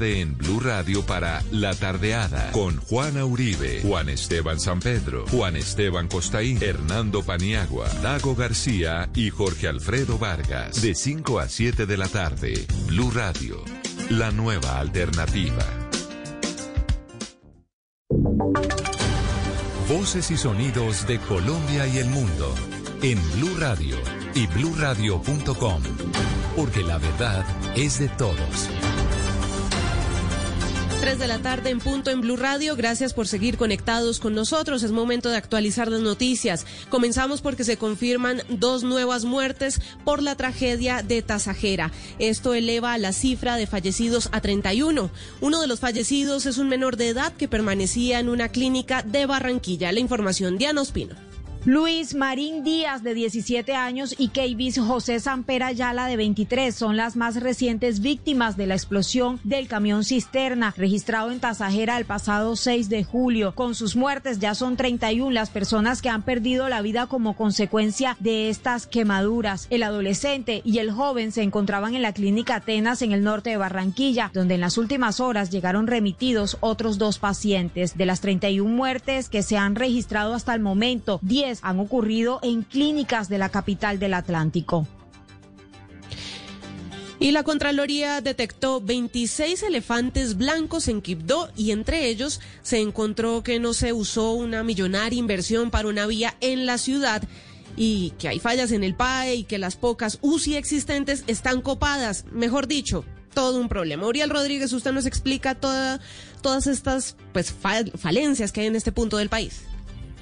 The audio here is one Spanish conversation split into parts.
en Blue Radio para La Tardeada con Juana Uribe, Juan Esteban San Pedro, Juan Esteban Costaín, Hernando Paniagua, Dago García y Jorge Alfredo Vargas. De 5 a 7 de la tarde, Blue Radio, la nueva alternativa. Voces y sonidos de Colombia y el mundo en Blue Radio y bluradio.com, porque la verdad es de todos. 3 de la tarde en punto en Blue Radio. Gracias por seguir conectados con nosotros. Es momento de actualizar las noticias. Comenzamos porque se confirman dos nuevas muertes por la tragedia de Tasajera. Esto eleva la cifra de fallecidos a 31. Uno de los fallecidos es un menor de edad que permanecía en una clínica de Barranquilla. La información, Diana Ospino. Luis Marín Díaz, de 17 años, y Keivis José Samper Ayala, de 23, son las más recientes víctimas de la explosión del camión cisterna registrado en Tasajera el pasado 6 de julio. Con sus muertes ya son 31 las personas que han perdido la vida como consecuencia de estas quemaduras. El adolescente y el joven se encontraban en la clínica Atenas en el norte de Barranquilla, donde en las últimas horas llegaron remitidos otros dos pacientes. De las 31 muertes que se han registrado hasta el momento, 10 han ocurrido en clínicas de la capital del Atlántico. Y la Contraloría detectó 26 elefantes blancos en Quibdó y entre ellos se encontró que no se usó una millonaria inversión para una vía en la ciudad y que hay fallas en el PAE y que las pocas UCI existentes están copadas. Mejor dicho, todo un problema. Uriel Rodríguez, usted nos explica toda, todas estas pues, falencias que hay en este punto del país.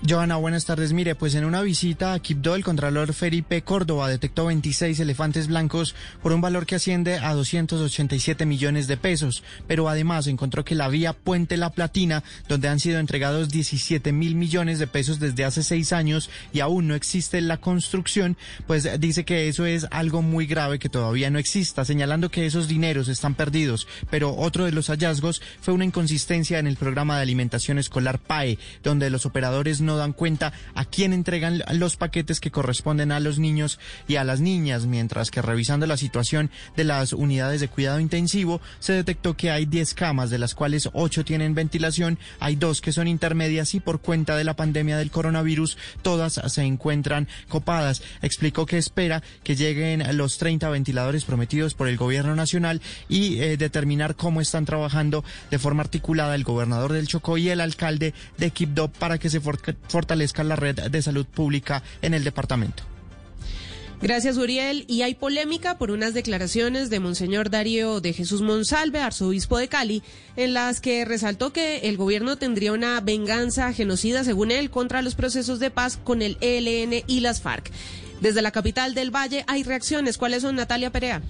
Joana, buenas tardes. Mire, pues en una visita a Quibdó, el Contralor Felipe Córdoba detectó 26 elefantes blancos por un valor que asciende a 287 millones de pesos. Pero además encontró que la vía Puente La Platina, donde han sido entregados 17 mil millones de pesos desde hace seis años y aún no existe la construcción, pues dice que eso es algo muy grave que todavía no exista, señalando que esos dineros están perdidos. Pero otro de los hallazgos fue una inconsistencia en el programa de alimentación escolar PAE, donde los operadores no dan cuenta a quién entregan los paquetes que corresponden a los niños y a las niñas, mientras que revisando la situación de las unidades de cuidado intensivo, se detectó que hay 10 camas, de las cuales 8 tienen ventilación, hay dos que son intermedias y por cuenta de la pandemia del coronavirus, todas se encuentran copadas. Explicó que espera que lleguen los 30 ventiladores prometidos por el gobierno nacional y eh, determinar cómo están trabajando de forma articulada el gobernador del Chocó y el alcalde de Quibdó para que se fortalezca la red de salud pública en el departamento. Gracias, Uriel. Y hay polémica por unas declaraciones de Monseñor Darío de Jesús Monsalve, arzobispo de Cali, en las que resaltó que el gobierno tendría una venganza genocida, según él, contra los procesos de paz con el ELN y las FARC. Desde la capital del Valle hay reacciones. ¿Cuáles son, Natalia Perea?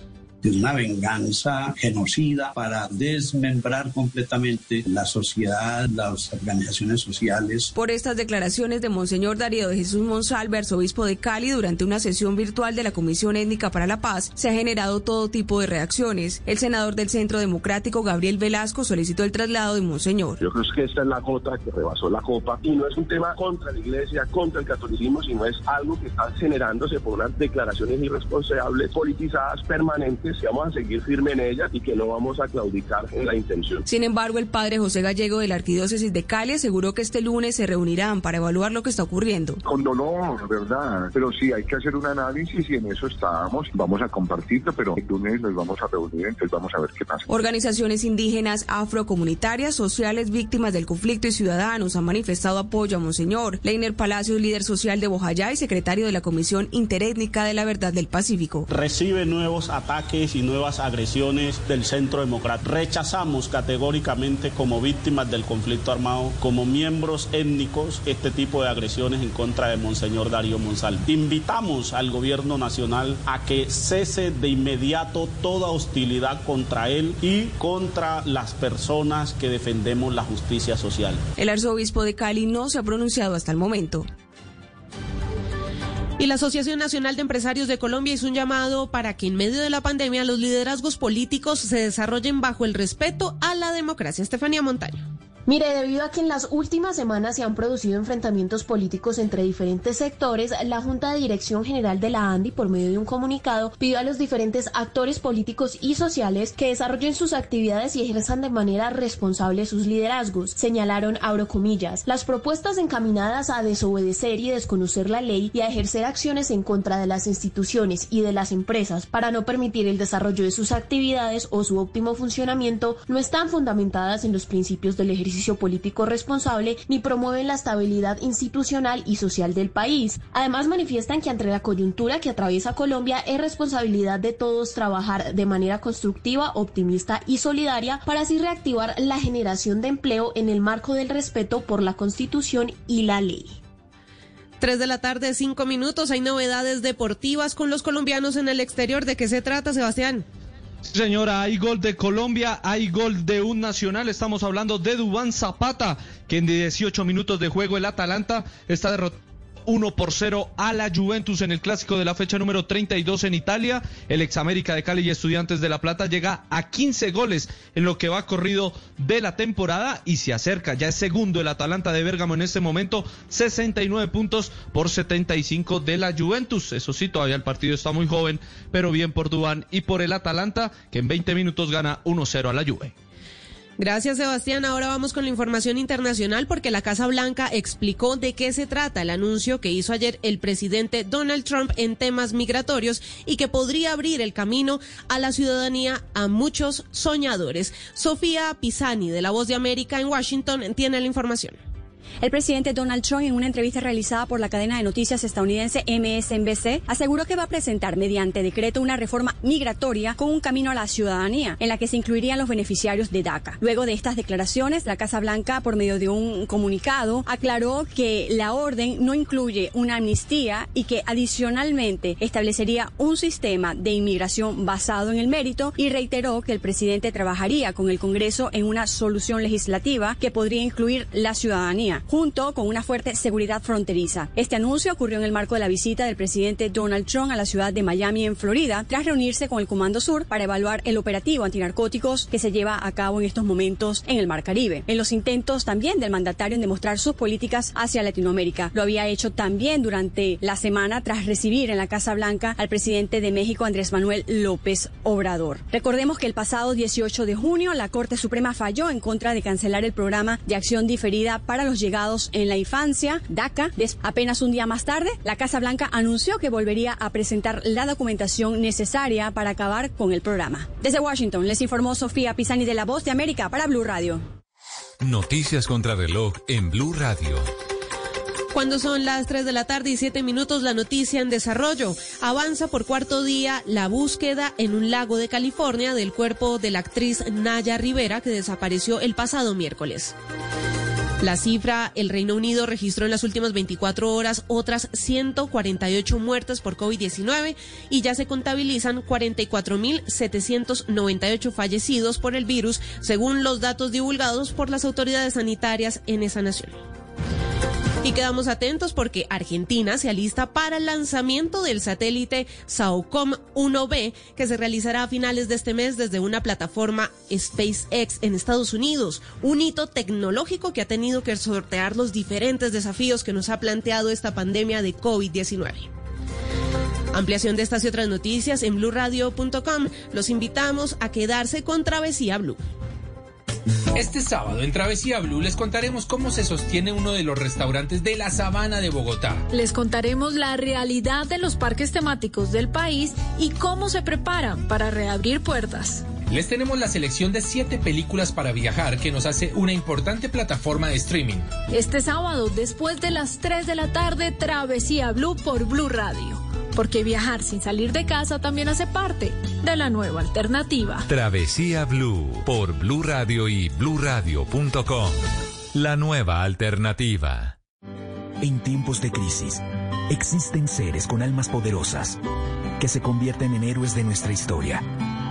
Una venganza genocida para desmembrar completamente la sociedad, las organizaciones sociales. Por estas declaraciones de Monseñor Darío de Jesús Monsalve, arzobispo de Cali, durante una sesión virtual de la Comisión Étnica para la Paz, se ha generado todo tipo de reacciones. El senador del Centro Democrático, Gabriel Velasco, solicitó el traslado de Monseñor. Yo creo que esta es la gota que rebasó la copa y no es un tema contra la iglesia, contra el catolicismo, sino es algo que está generándose por unas declaraciones irresponsables, politizadas, permanentes que vamos a seguir firme en ella y que no vamos a claudicar en la intención. Sin embargo, el padre José Gallego de la Arquidiócesis de Cali aseguró que este lunes se reunirán para evaluar lo que está ocurriendo. Con dolor, ¿verdad? Pero sí, hay que hacer un análisis y en eso estamos. Vamos a compartirlo, pero el lunes nos vamos a reunir, entonces vamos a ver qué pasa. Organizaciones indígenas, afrocomunitarias, sociales, víctimas del conflicto y ciudadanos han manifestado apoyo a Monseñor. Leiner Palacios, líder social de Bojayá y secretario de la Comisión Interétnica de la Verdad del Pacífico. Recibe nuevos ataques y nuevas agresiones del Centro Democrático. Rechazamos categóricamente como víctimas del conflicto armado, como miembros étnicos, este tipo de agresiones en contra de Monseñor Darío Monsal. Invitamos al gobierno nacional a que cese de inmediato toda hostilidad contra él y contra las personas que defendemos la justicia social. El arzobispo de Cali no se ha pronunciado hasta el momento. Y la Asociación Nacional de Empresarios de Colombia hizo un llamado para que en medio de la pandemia los liderazgos políticos se desarrollen bajo el respeto a la democracia. Estefanía Montaño. Mire, debido a que en las últimas semanas se han producido enfrentamientos políticos entre diferentes sectores, la Junta de Dirección General de la ANDI, por medio de un comunicado, pidió a los diferentes actores políticos y sociales que desarrollen sus actividades y ejerzan de manera responsable sus liderazgos. Señalaron, abro comillas, las propuestas encaminadas a desobedecer y desconocer la ley y a ejercer acciones en contra de las instituciones y de las empresas para no permitir el desarrollo de sus actividades o su óptimo funcionamiento no están fundamentadas en los principios del ejercicio político responsable ni promueven la estabilidad institucional y social del país. Además, manifiestan que ante la coyuntura que atraviesa Colombia es responsabilidad de todos trabajar de manera constructiva, optimista y solidaria para así reactivar la generación de empleo en el marco del respeto por la Constitución y la ley. Tres de la tarde, cinco minutos. Hay novedades deportivas con los colombianos en el exterior. ¿De qué se trata, Sebastián? Señora, hay gol de Colombia, hay gol de un nacional. Estamos hablando de Dubán Zapata, que en 18 minutos de juego el Atalanta está derrotado 1 por 0 a la Juventus en el clásico de la fecha número 32 en Italia. El ex América de Cali y Estudiantes de La Plata llega a 15 goles en lo que va corrido de la temporada y se acerca. Ya es segundo el Atalanta de Bérgamo en este momento, 69 puntos por 75 de la Juventus. Eso sí, todavía el partido está muy joven, pero bien por Dubán y por el Atalanta, que en 20 minutos gana 1-0 a la Juve. Gracias, Sebastián. Ahora vamos con la información internacional porque la Casa Blanca explicó de qué se trata el anuncio que hizo ayer el presidente Donald Trump en temas migratorios y que podría abrir el camino a la ciudadanía a muchos soñadores. Sofía Pisani, de La Voz de América en Washington, tiene la información. El presidente Donald Trump, en una entrevista realizada por la cadena de noticias estadounidense MSNBC, aseguró que va a presentar mediante decreto una reforma migratoria con un camino a la ciudadanía, en la que se incluirían los beneficiarios de DACA. Luego de estas declaraciones, la Casa Blanca, por medio de un comunicado, aclaró que la orden no incluye una amnistía y que adicionalmente establecería un sistema de inmigración basado en el mérito y reiteró que el presidente trabajaría con el Congreso en una solución legislativa que podría incluir la ciudadanía junto con una fuerte seguridad fronteriza. Este anuncio ocurrió en el marco de la visita del presidente Donald Trump a la ciudad de Miami, en Florida, tras reunirse con el Comando Sur para evaluar el operativo antinarcóticos que se lleva a cabo en estos momentos en el Mar Caribe. En los intentos también del mandatario en demostrar sus políticas hacia Latinoamérica. Lo había hecho también durante la semana tras recibir en la Casa Blanca al presidente de México, Andrés Manuel López Obrador. Recordemos que el pasado 18 de junio la Corte Suprema falló en contra de cancelar el programa de acción diferida para los llegados en la infancia, DACA. Apenas un día más tarde, la Casa Blanca anunció que volvería a presentar la documentación necesaria para acabar con el programa. Desde Washington les informó Sofía Pisani de La Voz de América para Blue Radio. Noticias contra reloj en Blue Radio. Cuando son las 3 de la tarde y 7 minutos, la noticia en desarrollo. Avanza por cuarto día la búsqueda en un lago de California del cuerpo de la actriz Naya Rivera que desapareció el pasado miércoles. La cifra, el Reino Unido registró en las últimas 24 horas otras 148 muertes por COVID-19 y ya se contabilizan 44.798 fallecidos por el virus, según los datos divulgados por las autoridades sanitarias en esa nación. Y quedamos atentos porque Argentina se alista para el lanzamiento del satélite SAOCOM 1B que se realizará a finales de este mes desde una plataforma SpaceX en Estados Unidos. Un hito tecnológico que ha tenido que sortear los diferentes desafíos que nos ha planteado esta pandemia de COVID-19. Ampliación de estas y otras noticias en blurradio.com. Los invitamos a quedarse con Travesía Blue. Este sábado en Travesía Blue les contaremos cómo se sostiene uno de los restaurantes de la Sabana de Bogotá. Les contaremos la realidad de los parques temáticos del país y cómo se preparan para reabrir puertas. Les tenemos la selección de siete películas para viajar que nos hace una importante plataforma de streaming. Este sábado, después de las 3 de la tarde, Travesía Blue por Blue Radio porque viajar sin salir de casa también hace parte de la nueva alternativa. Travesía Blue por Blue Radio y bluradio.com. La nueva alternativa. En tiempos de crisis, existen seres con almas poderosas que se convierten en héroes de nuestra historia.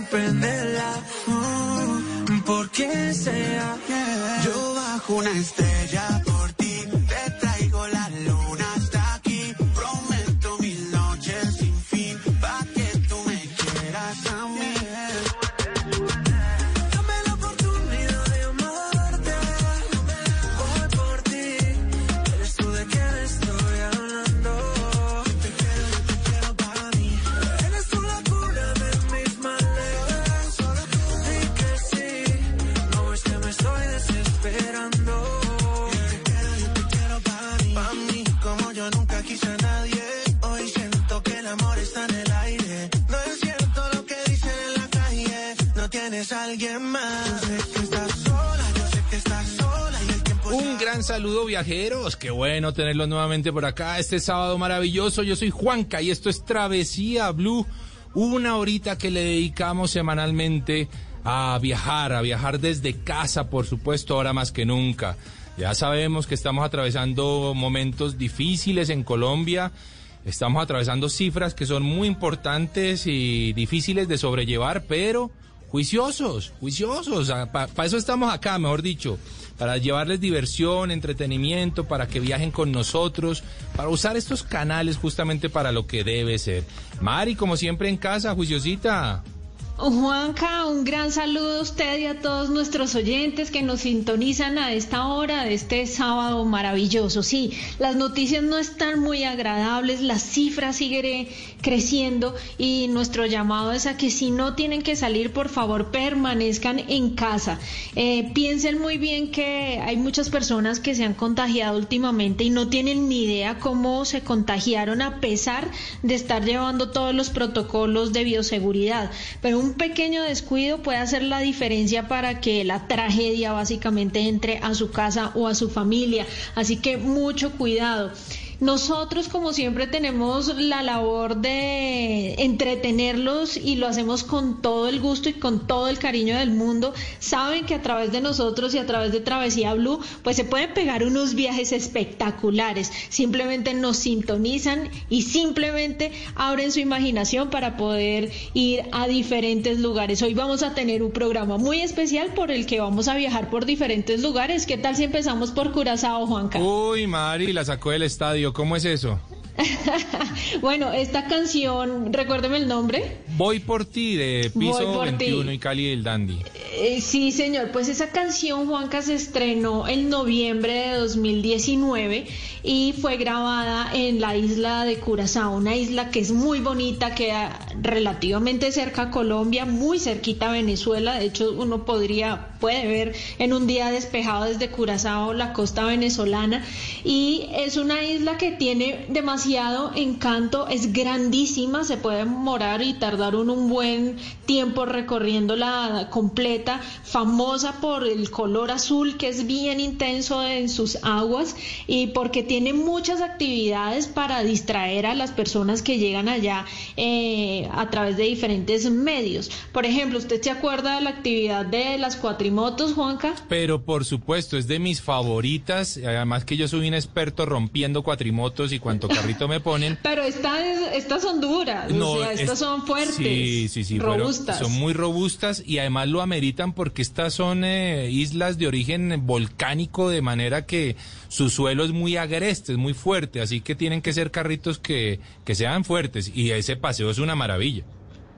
Sorprenderla. Mm, por quien sea, yo bajo una estrella gran saludo viajeros, qué bueno tenerlos nuevamente por acá este sábado maravilloso. Yo soy Juanca y esto es Travesía Blue, una horita que le dedicamos semanalmente a viajar, a viajar desde casa, por supuesto, ahora más que nunca. Ya sabemos que estamos atravesando momentos difíciles en Colombia. Estamos atravesando cifras que son muy importantes y difíciles de sobrellevar, pero juiciosos, juiciosos. Para eso estamos acá, mejor dicho, para llevarles diversión, entretenimiento, para que viajen con nosotros, para usar estos canales justamente para lo que debe ser. Mari, como siempre en casa, juiciosita. Juanca, un gran saludo a usted y a todos nuestros oyentes que nos sintonizan a esta hora de este sábado maravilloso. Sí, las noticias no están muy agradables, las cifras siguen creciendo y nuestro llamado es a que si no tienen que salir, por favor, permanezcan en casa. Eh, piensen muy bien que hay muchas personas que se han contagiado últimamente y no tienen ni idea cómo se contagiaron a pesar de estar llevando todos los protocolos de bioseguridad. Pero un pequeño descuido puede hacer la diferencia para que la tragedia básicamente entre a su casa o a su familia. Así que mucho cuidado. Nosotros, como siempre, tenemos la labor de entretenerlos y lo hacemos con todo el gusto y con todo el cariño del mundo. Saben que a través de nosotros y a través de Travesía Blue, pues se pueden pegar unos viajes espectaculares. Simplemente nos sintonizan y simplemente abren su imaginación para poder ir a diferentes lugares. Hoy vamos a tener un programa muy especial por el que vamos a viajar por diferentes lugares. ¿Qué tal si empezamos por Curazao, Juanca? Uy, Mari, la sacó del estadio. ¿Cómo es eso? bueno, esta canción, recuérdeme el nombre. Voy por ti de Piso por ti. 21 y Cali del Dandy. Eh, sí, señor. Pues esa canción, Juanca, se estrenó en noviembre de 2019 y fue grabada en la isla de Curazao, una isla que es muy bonita, queda relativamente cerca a Colombia, muy cerquita a Venezuela. De hecho, uno podría, puede ver en un día despejado desde Curazao la costa venezolana. Y es una isla que tiene demasiado encanto, es grandísima, se puede morar y tardar un, un buen tiempo recorriéndola completa, famosa por el color azul que es bien intenso en sus aguas y porque tiene muchas actividades para distraer a las personas que llegan allá eh, a través de diferentes medios. Por ejemplo, ¿usted se acuerda de la actividad de las cuatrimotos, Juanca? Pero por supuesto, es de mis favoritas. Además que yo soy un experto rompiendo cuatrimotos y cuanto carrito me ponen. Pero estas, estas son duras, o sea, estas es- son fuertes, Sí, sí, sí. fueron- robustas. son muy robustas y además lo ameritan porque estas son eh, islas de origen volcánico de manera que su suelo es muy agreste, es muy fuerte, así que tienen que ser carritos que, que sean fuertes y ese paseo es una maravilla.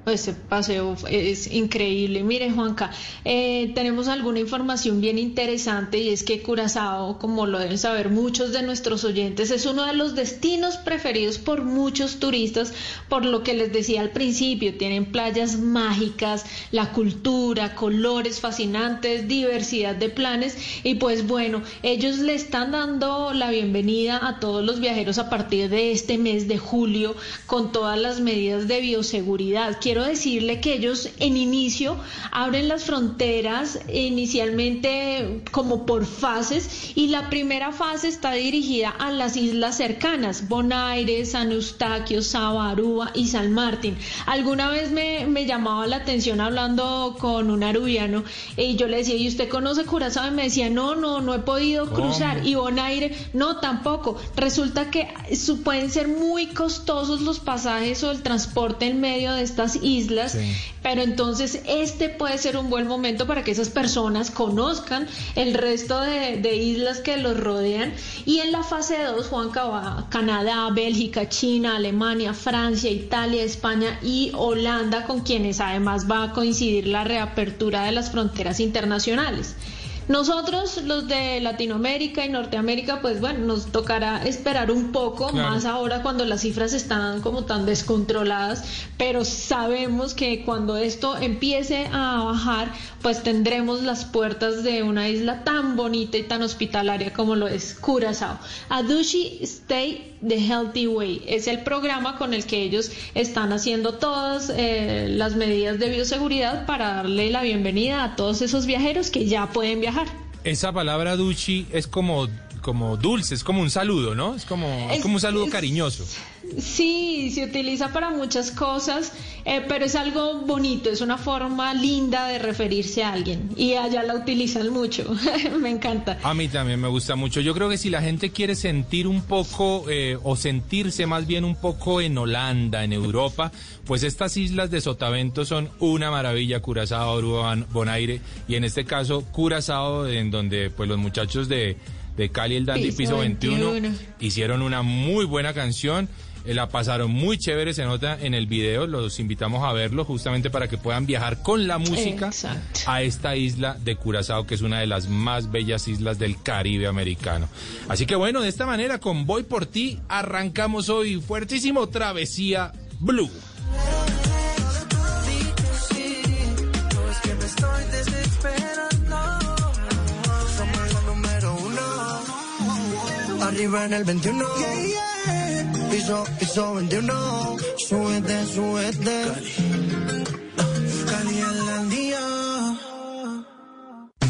Ese paseo es increíble. Mire, Juanca, eh, tenemos alguna información bien interesante y es que Curazao, como lo deben saber muchos de nuestros oyentes, es uno de los destinos preferidos por muchos turistas, por lo que les decía al principio, tienen playas mágicas, la cultura, colores fascinantes, diversidad de planes y pues bueno, ellos le están dando la bienvenida a todos los viajeros a partir de este mes de julio con todas las medidas de bioseguridad. Quiero decirle que ellos en inicio abren las fronteras inicialmente como por fases y la primera fase está dirigida a las islas cercanas, Bonaire, San Eustaquio, Sabarúa y San Martín. Alguna vez me, me llamaba la atención hablando con un arubiano y yo le decía, ¿y usted conoce Curazao? Y me decía, no, no, no he podido ¿Cómo? cruzar. Y Bonaire, no, tampoco. Resulta que su- pueden ser muy costosos los pasajes o el transporte en medio de estas islas, pero entonces este puede ser un buen momento para que esas personas conozcan el resto de, de islas que los rodean. Y en la fase 2, Juanca va Canadá, Bélgica, China, Alemania, Francia, Italia, España y Holanda, con quienes además va a coincidir la reapertura de las fronteras internacionales. Nosotros, los de Latinoamérica y Norteamérica, pues bueno, nos tocará esperar un poco, Claro. más ahora cuando las cifras están como tan descontroladas, pero sabemos que cuando esto empiece a bajar, pues tendremos las puertas de una isla tan bonita y tan hospitalaria como lo es Curazao. Adushi Stay the Healthy Way es el programa con el que ellos están haciendo todas eh, las medidas de bioseguridad para darle la bienvenida a todos esos viajeros que ya pueden viajar. Esa palabra duchi es como, como dulce, es como un saludo, ¿no? Es como, es como un saludo cariñoso. Sí, se utiliza para muchas cosas, eh, pero es algo bonito, es una forma linda de referirse a alguien y allá la utilizan mucho. Me encanta. A mí también me gusta mucho. Yo creo que si la gente quiere sentir un poco eh, o sentirse más bien un poco en Holanda, en Europa, pues estas islas de Sotavento son una maravilla, Curazao, Aruba, Bonaire y en este caso Curazao, en donde pues los muchachos de, de Cali, el Dandy Piso Piso 21, 21. hicieron una muy buena canción. Eh, La pasaron muy chévere, se nota en el video, los invitamos a verlo justamente para que puedan viajar con la música Exacto. a esta isla de Curazao, que es una de las más bellas islas del Caribe americano. Así que bueno, de esta manera, con Voy por ti, arrancamos hoy fuertísimo Travesía Blue. Arriba en el 21. Piso, piso 21. Súbete, súbete. Cali día.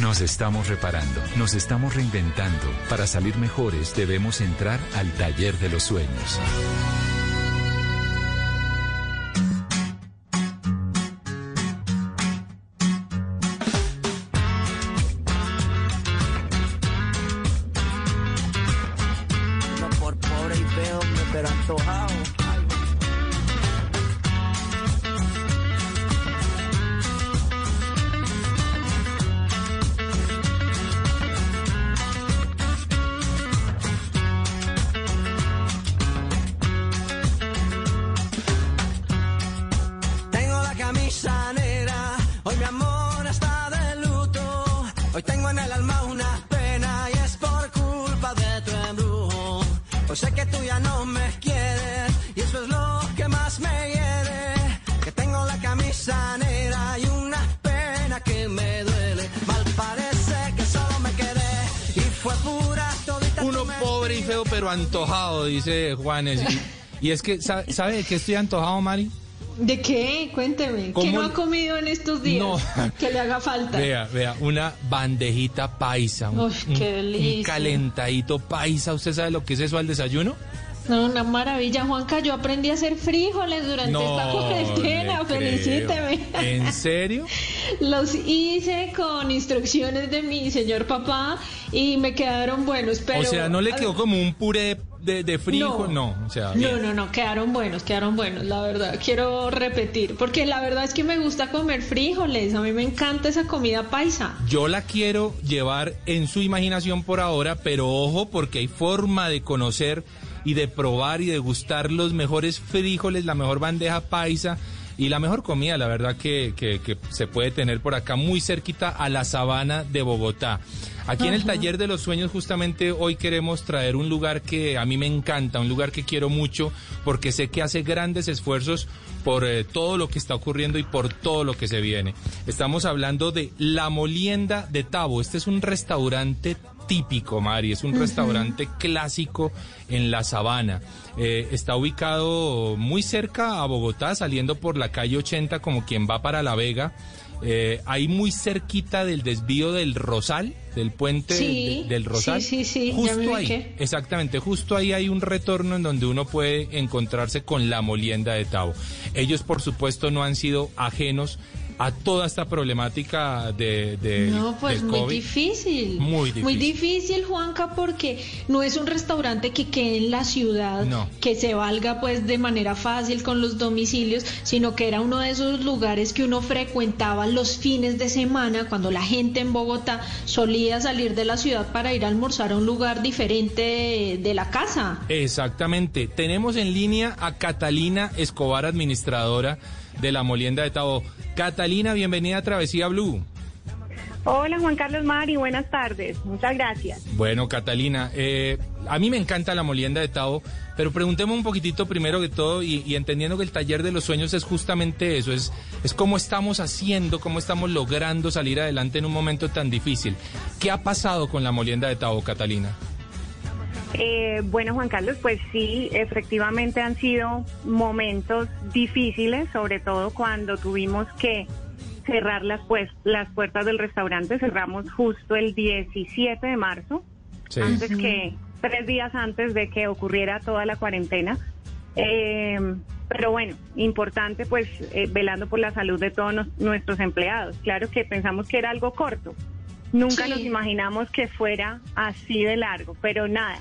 Nos estamos reparando, nos estamos reinventando. Para salir mejores debemos entrar al taller de los sueños. Dice Juanes. Y, y es que, ¿sabe, ¿sabe de qué estoy antojado, Mari? ¿De qué? Cuénteme. ¿Qué ¿Cómo no ha comido en estos días? No. Que le haga falta. Vea, vea, una bandejita paisa. Un, qué un- un delicia. calentadito paisa. ¿Usted sabe lo que es eso al desayuno? No, una maravilla, Juanca. Yo aprendí a hacer frijoles durante esta cuarentena. Felicíteme. ¿En serio? Los hice con instrucciones de mi señor papá y me quedaron buenos. Pero, o sea, ¿no le quedó como un puré de, de frijol? No. o sea, No, no, no, quedaron buenos, quedaron buenos, la verdad. Quiero repetir, porque la verdad es que me gusta comer frijoles. A mí me encanta esa comida paisa. Yo la quiero llevar en su imaginación por ahora, pero ojo porque hay forma de conocer y de probar y de gustar los mejores frijoles, la mejor bandeja paisa y la mejor comida, la verdad que, que- que se puede tener por acá muy cerquita a la sabana de Bogotá. Aquí en el taller de los sueños justamente hoy queremos traer un lugar que a mí me encanta, un lugar que quiero mucho porque sé que hace grandes esfuerzos por eh, todo lo que está ocurriendo y por todo lo que se viene. Estamos hablando de La Molienda de Tabo. Este es un restaurante típico, Mari, es un restaurante clásico en la sabana. Eh, está ubicado muy cerca a Bogotá, saliendo por la calle 80 como quien va para La Vega. Eh, ahí muy cerquita del desvío del Rosal, del puente Sí, de- del Rosal. sí, sí, sí, Justo ahí, exactamente, justo ahí hay un retorno en donde uno puede encontrarse con la molienda de Tabo. Ellos, por supuesto, no han sido ajenos a toda esta problemática de, de No, pues del muy COVID. difícil. Muy difícil. Muy difícil, Juanca, porque no es un restaurante que quede en la ciudad, No. que se valga pues de manera fácil con los domicilios, sino que era uno de esos lugares que uno frecuentaba los fines de semana cuando la gente en Bogotá solía salir de la ciudad para ir a almorzar a un lugar diferente de, de la casa. Exactamente. Tenemos en línea a Catalina Escobar, administradora de la molienda de Tabo. Catalina, bienvenida a Travesía Blue. Hola Juan Carlos Mari, buenas tardes. Muchas gracias. Bueno, Catalina, eh, a mí me encanta la molienda de Tabo, pero preguntemos un poquitito primero que todo y, y entendiendo que el taller de los sueños es justamente eso, es, es cómo estamos haciendo, cómo estamos logrando salir adelante en un momento tan difícil. ¿Qué ha pasado con la molienda de Tabo, Catalina? Eh, bueno Juan Carlos, pues sí, efectivamente han sido momentos difíciles, sobre todo cuando tuvimos que cerrar las, pues, las puertas del restaurante. Cerramos justo el 17 de marzo, Sí. antes que tres días antes de que ocurriera toda la cuarentena. Eh, pero bueno, importante pues eh, velando por la salud de todos nos- nuestros empleados. Claro que pensamos que era algo corto. Nunca Sí. nos imaginamos que fuera así de largo, pero nada.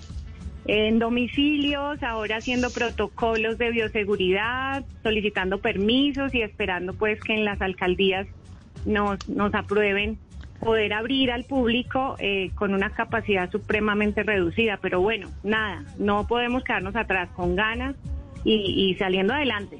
En domicilios, ahora haciendo protocolos de bioseguridad, solicitando permisos y esperando pues que en las alcaldías nos, nos aprueben poder abrir al público eh, con una capacidad supremamente reducida. Pero bueno, nada, no podemos quedarnos atrás con ganas y, y saliendo adelante.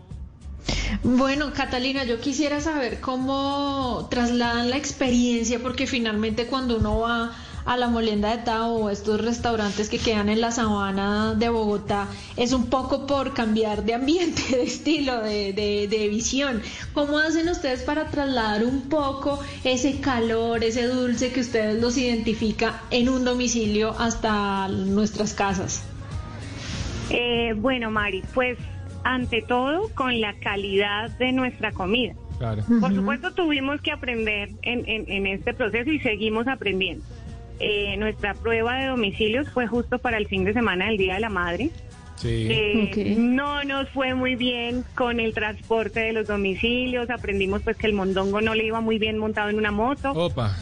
Bueno, Catalina, yo quisiera saber cómo trasladan la experiencia, porque finalmente cuando uno va a la Molienda de Tao o estos restaurantes que quedan en la sabana de Bogotá, es un poco por cambiar de ambiente, de estilo, de, de, de visión. ¿Cómo hacen ustedes para trasladar un poco ese calor, ese dulce que ustedes los identifica en un domicilio hasta nuestras casas? Eh, bueno, Mari, pues ante todo con la calidad de nuestra comida. Claro. Por supuesto tuvimos que aprender en, en- en este proceso y seguimos aprendiendo. Eh, nuestra prueba de domicilios fue justo para el fin de semana del Día de la Madre. Sí. Eh, No nos fue muy bien con el transporte de los domicilios. Aprendimos pues que el mondongo no le iba muy bien montado en una moto. Opa.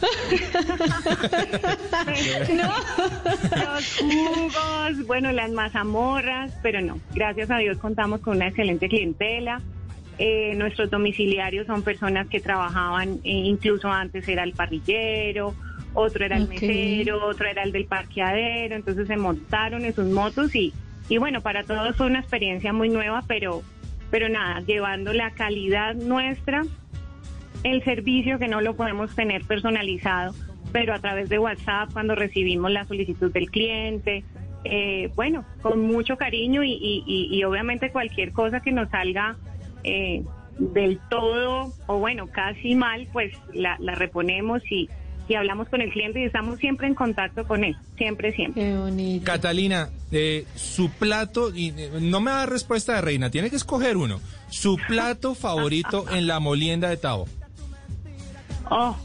Los jugos, bueno, las mazamorras, pero no. Gracias a Dios contamos con una excelente clientela. Eh, nuestros domiciliarios son personas que trabajaban, eh, incluso antes era el parrillero, otro era el Ok. mesero, otro era el del parqueadero, entonces se montaron en sus motos y, y bueno, para todos fue una experiencia muy nueva, pero, pero nada, llevando la calidad nuestra, el servicio que no lo podemos tener personalizado pero a través de WhatsApp cuando recibimos la solicitud del cliente. Eh, bueno, con mucho cariño y, y- y- y obviamente cualquier cosa que nos salga eh, del todo o bueno, casi mal, pues la, la reponemos y, y hablamos con el cliente y estamos siempre en contacto con él, siempre, siempre. Qué bonito. Catalina, eh, su plato, y eh, no me da respuesta de reina, tiene que escoger uno. Su plato favorito en la molienda de Tavo. Oh,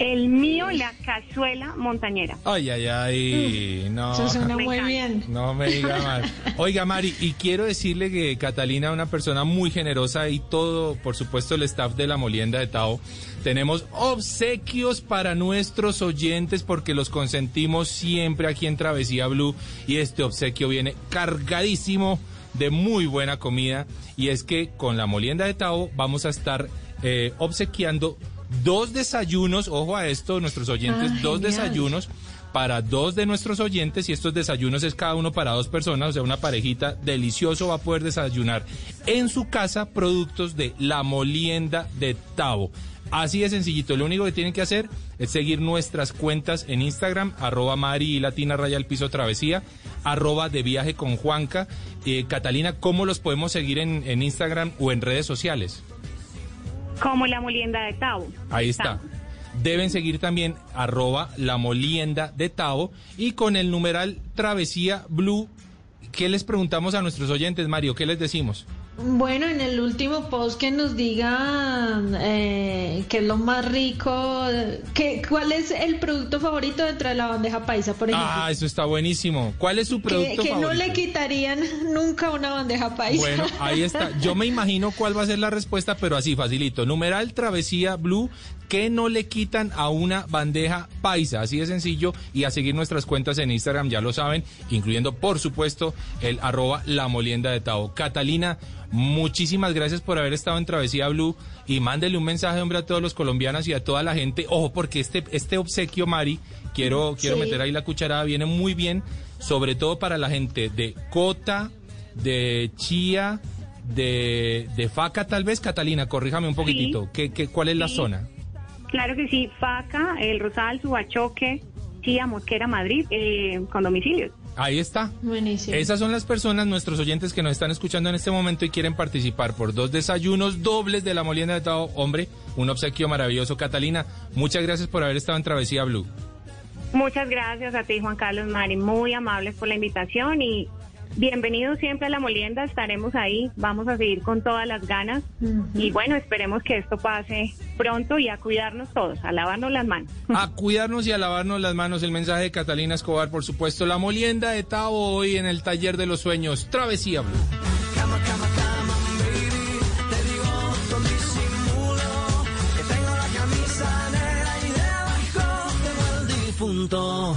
el mío, la cazuela montañera. Ay, ay, ay, no. Eso suena Me muy bien. No me diga más. Oiga, Mari, y quiero decirle que Catalina es una persona muy generosa y todo, por supuesto, el staff de la Molienda de Tao. Tenemos obsequios para nuestros oyentes porque los consentimos siempre aquí en Travesía Blue y este obsequio viene cargadísimo de muy buena comida y es que con la Molienda de Tao vamos a estar eh, obsequiando dos desayunos, ojo a esto, nuestros oyentes, Ah, dos genial. desayunos para dos de nuestros oyentes y estos desayunos es cada uno para dos personas, o sea, una parejita delicioso va a poder desayunar en su casa productos de la molienda de Tavo. Así de sencillito, lo único que tienen que hacer es seguir nuestras cuentas en Instagram, arroba Mari y Latina Raya al Piso Travesía, arroba de viaje con Juanca. Eh, Catalina, ¿cómo los podemos seguir en, en Instagram o en redes sociales? Como la molienda de Tavo. Ahí está. Deben seguir también arroba la molienda de Tavo y con el numeral travesía blue. ¿Qué les preguntamos a nuestros oyentes, Mario? ¿Qué les decimos? Bueno, en el último post que nos digan eh, qué es lo más rico, que, cuál es el producto favorito dentro de la bandeja paisa, por ejemplo. Ah, eso está buenísimo. ¿Cuál es su que producto que no favorito? le quitarían nunca una bandeja paisa. Bueno, ahí está. Yo me imagino cuál va a ser la respuesta, pero así facilito. Numeral travesía blue que no le quitan a una bandeja paisa, así de sencillo, y a seguir nuestras cuentas en Instagram, ya lo saben, incluyendo por supuesto el arroba la molienda de Tao. Catalina, muchísimas gracias por haber estado en Travesía Blue y mándele un mensaje, hombre, a todos los colombianos y a toda la gente. Ojo, porque este, este obsequio, Mari, quiero, quiero Sí. meter ahí la cucharada, viene muy bien, sobre todo para la gente de Cota, de Chía, de, de Faca, tal vez, Catalina, corríjame un poquitito. ¿Qué, qué, cuál es la Sí. zona? Claro que sí, Faca, El Rosal, Subachoque, Chía, Mosquera, Madrid, eh, con domicilios. Ahí está. Buenísimo. Esas son las personas, nuestros oyentes que nos están escuchando en este momento y quieren participar por dos desayunos dobles de la molienda de Tao. Hombre, un obsequio maravilloso. Catalina, muchas gracias por haber estado en Travesía Blue. Muchas gracias a ti, Juan Carlos Mari, muy amables por la invitación y bienvenidos siempre a la molienda, estaremos ahí, vamos a seguir con todas las ganas y bueno, esperemos que esto pase pronto y a cuidarnos todos, a lavarnos las manos. A cuidarnos y a lavarnos las manos. El mensaje de Catalina Escobar, por supuesto. La molienda de Tao hoy en el taller de los sueños. Travesía Blue. Te digo con disimulo que tengo la camisa negra y debajo tengo el difunto.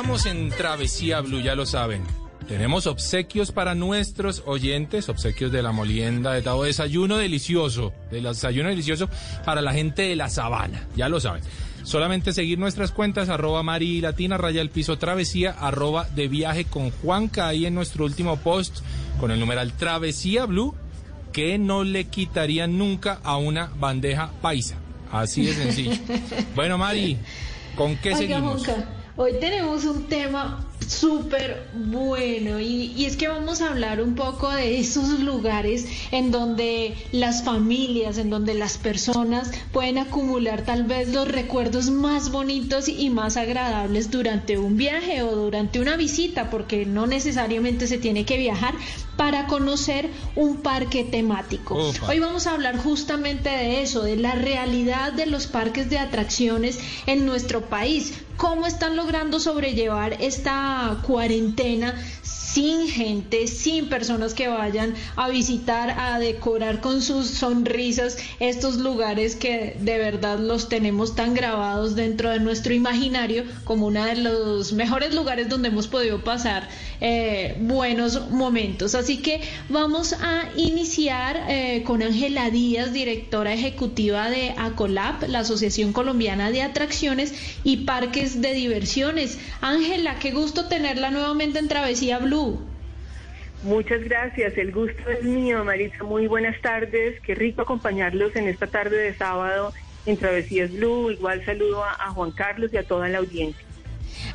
Continuamos en Travesía Blue, ya lo saben. Tenemos obsequios para nuestros oyentes, obsequios de la molienda de Tao, desayuno delicioso, de desayuno delicioso para la gente de la sabana, ya lo saben. Solamente seguir nuestras cuentas, arroba Mari Latina, raya el piso travesía, arroba de viaje con Juanca, ahí en nuestro último post, con el numeral Travesía Blue, que no le quitarían nunca a una bandeja paisa. Así de sencillo. bueno, Mari, ¿con qué Oiga, seguimos? Hoy tenemos un tema súper bueno y, y es que vamos a hablar un poco de esos lugares en donde las familias, en donde las personas pueden acumular tal vez los recuerdos más bonitos y más agradables durante un viaje o durante una visita, porque no necesariamente se tiene que viajar para conocer un parque temático. Hoy vamos a hablar justamente de eso, de la realidad de los parques de atracciones en nuestro país. ¿Cómo están logrando sobrellevar esta cuarentena sin gente, sin personas que vayan a visitar, a decorar con sus sonrisas estos lugares que de verdad los tenemos tan grabados dentro de nuestro imaginario como uno de los mejores lugares donde hemos podido pasar eh, buenos momentos. Así que vamos a iniciar eh, con Ángela Díaz, directora ejecutiva de ACOLAP, la Asociación Colombiana de Atracciones y Parques de Diversiones. Ángela, qué gusto tenerla nuevamente en Travesía Blue. Muchas gracias, el gusto es mío, Marisa. Muy buenas tardes, qué rico acompañarlos en esta tarde de sábado en Travesías Blue. Igual saludo a, a Juan Carlos y a toda la audiencia.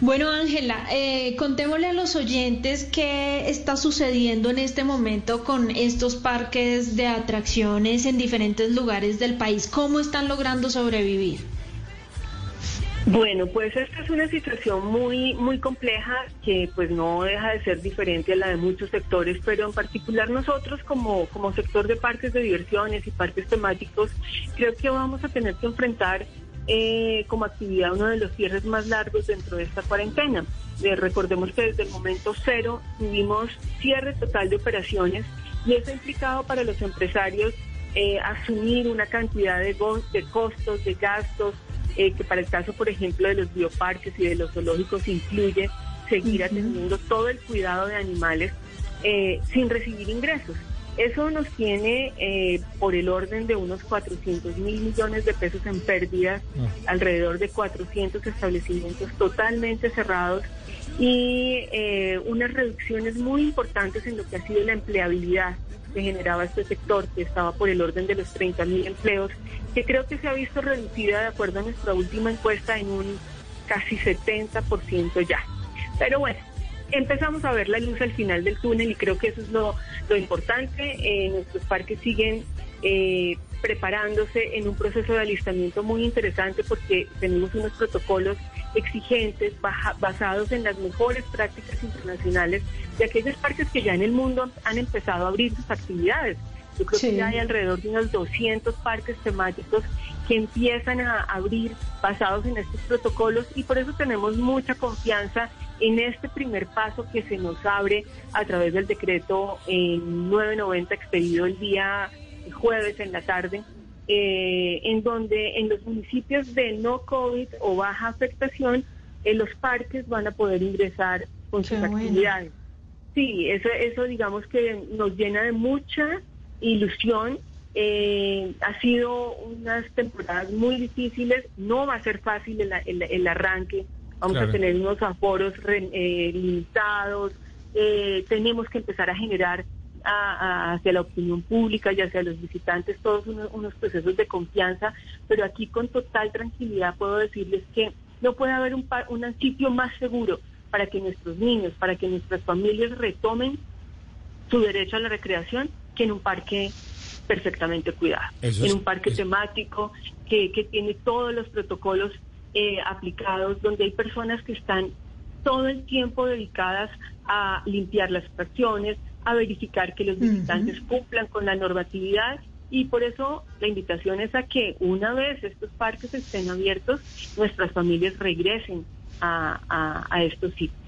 Bueno, Ángela, eh, contémosle a los oyentes qué está sucediendo en este momento con estos parques de atracciones en diferentes lugares del país. ¿Cómo están logrando sobrevivir? Bueno, pues esta es una situación muy muy compleja que pues no deja de ser diferente a la de muchos sectores, pero en particular nosotros como, como sector de parques de diversiones y parques temáticos, creo que vamos a tener que enfrentar eh, como actividad uno de los cierres más largos dentro de esta cuarentena. Eh, recordemos que desde el momento cero tuvimos cierre total de operaciones y eso ha implicado para los empresarios eh, asumir una cantidad de, costos, de gastos, eh, que para el caso, por ejemplo, de los bioparques y de los zoológicos incluye seguir atendiendo todo el cuidado de animales eh, sin recibir ingresos. Eso nos tiene eh, por el orden de unos 400 mil millones de pesos en pérdidas, alrededor de 400 establecimientos totalmente cerrados y eh, unas reducciones muy importantes en lo que ha sido la empleabilidad que generaba este sector, que estaba por el orden de los 30 mil empleos, que creo que se ha visto reducida de acuerdo a nuestra última encuesta en un casi 70% ya. Pero bueno, empezamos a ver la luz al final del túnel y creo que eso es lo, lo importante. Eh, nuestros parques siguen eh, preparándose en un proceso de alistamiento muy interesante porque tenemos unos protocolos exigentes basados en las mejores prácticas internacionales de aquellos parques que ya en el mundo han empezado a abrir sus actividades. Yo creo Sí. que ya hay alrededor de unos 200 parques temáticos que empiezan a abrir basados en estos protocolos y por eso tenemos mucha confianza en este primer paso que se nos abre a través del decreto eh, 990 expedido el día jueves en la tarde, eh, en donde en los municipios de no COVID o baja afectación, eh, los parques van a poder ingresar con sus bueno. actividades. Sí, eso, eso digamos que nos llena de mucha ilusión. Eh, ha sido unas temporadas muy difíciles, no va a ser fácil el, el- el arranque, vamos Claro. a tener unos aforos re- eh, limitados, eh, tenemos que empezar a generar a- a- hacia la opinión pública y hacia los visitantes todos unos, unos procesos de confianza, pero aquí con total tranquilidad puedo decirles que no puede haber un, un sitio más seguro para que nuestros niños, para que nuestras familias retomen su derecho a la recreación que en un parque perfectamente cuidado, en un parque es- temático que, que tiene todos los protocolos eh, aplicados, donde hay personas que están todo el tiempo dedicadas a limpiar las fracciones, a verificar que los visitantes cumplan con la normatividad y por eso la invitación es a que una vez estos parques estén abiertos, nuestras familias regresen a, a- a estos sitios.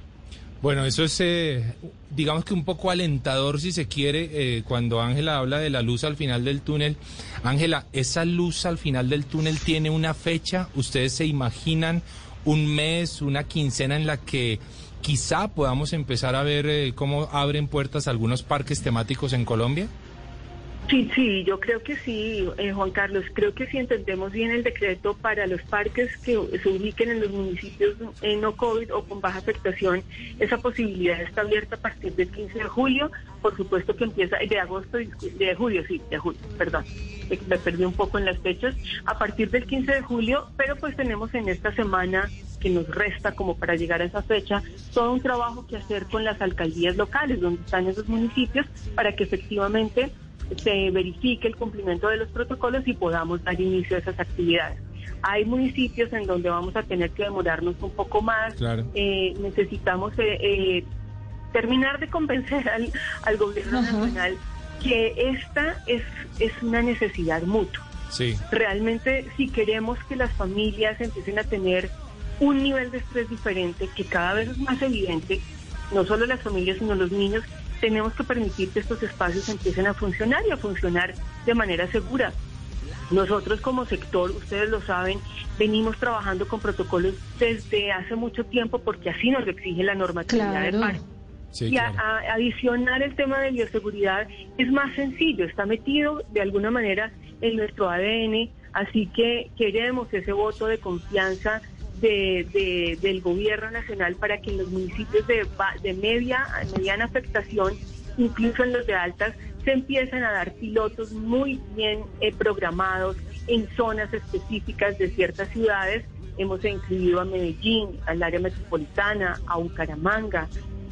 Bueno, eso es, eh, digamos que un poco alentador, si se quiere, eh, cuando Ángela habla de la luz al final del túnel. Ángela, ¿esa luz al final del túnel tiene una fecha? ¿Ustedes se imaginan un mes, una quincena en la que quizá podamos empezar a ver eh, cómo abren puertas algunos parques temáticos en Colombia? Sí, sí, yo creo que sí, eh, Juan Carlos. Creo que si entendemos bien el decreto para los parques que se ubiquen en los municipios en no COVID o con baja afectación, esa posibilidad está abierta a partir del 15 de julio. Por supuesto que empieza de agosto, de julio, sí, de julio, perdón. eh, Me perdí un poco en las fechas. A partir del 15 de julio, pero pues tenemos en esta semana que nos resta como para llegar a esa fecha, todo un trabajo que hacer con las alcaldías locales donde están esos municipios para que efectivamente se verifique el cumplimiento de los protocolos y podamos dar inicio a esas actividades. Hay municipios en donde vamos a tener que demorarnos un poco más. Claro. Eh, necesitamos eh, eh, terminar de convencer al, al gobierno nacional que esta es, es una necesidad mutua. Sí. Realmente, si queremos que las familias empiecen a tener un nivel de estrés diferente, que cada vez es más evidente, no solo las familias, sino los niños, tenemos que permitir que estos espacios empiecen a funcionar y a funcionar de manera segura. Nosotros como sector, ustedes lo saben, venimos trabajando con protocolos desde hace mucho tiempo porque así nos lo exige la normatividad del parque. Sí, y a- claro. a- adicionar el tema de bioseguridad es más sencillo, está metido de alguna manera en nuestro ADN, así que queremos ese voto de confianza de, de- del gobierno nacional para que en los municipios de, de media, mediana afectación, incluso en los de altas, se empiezan a dar pilotos muy bien eh, programados en zonas específicas de ciertas ciudades. Hemos incluido a Medellín, al área metropolitana, a Bucaramanga,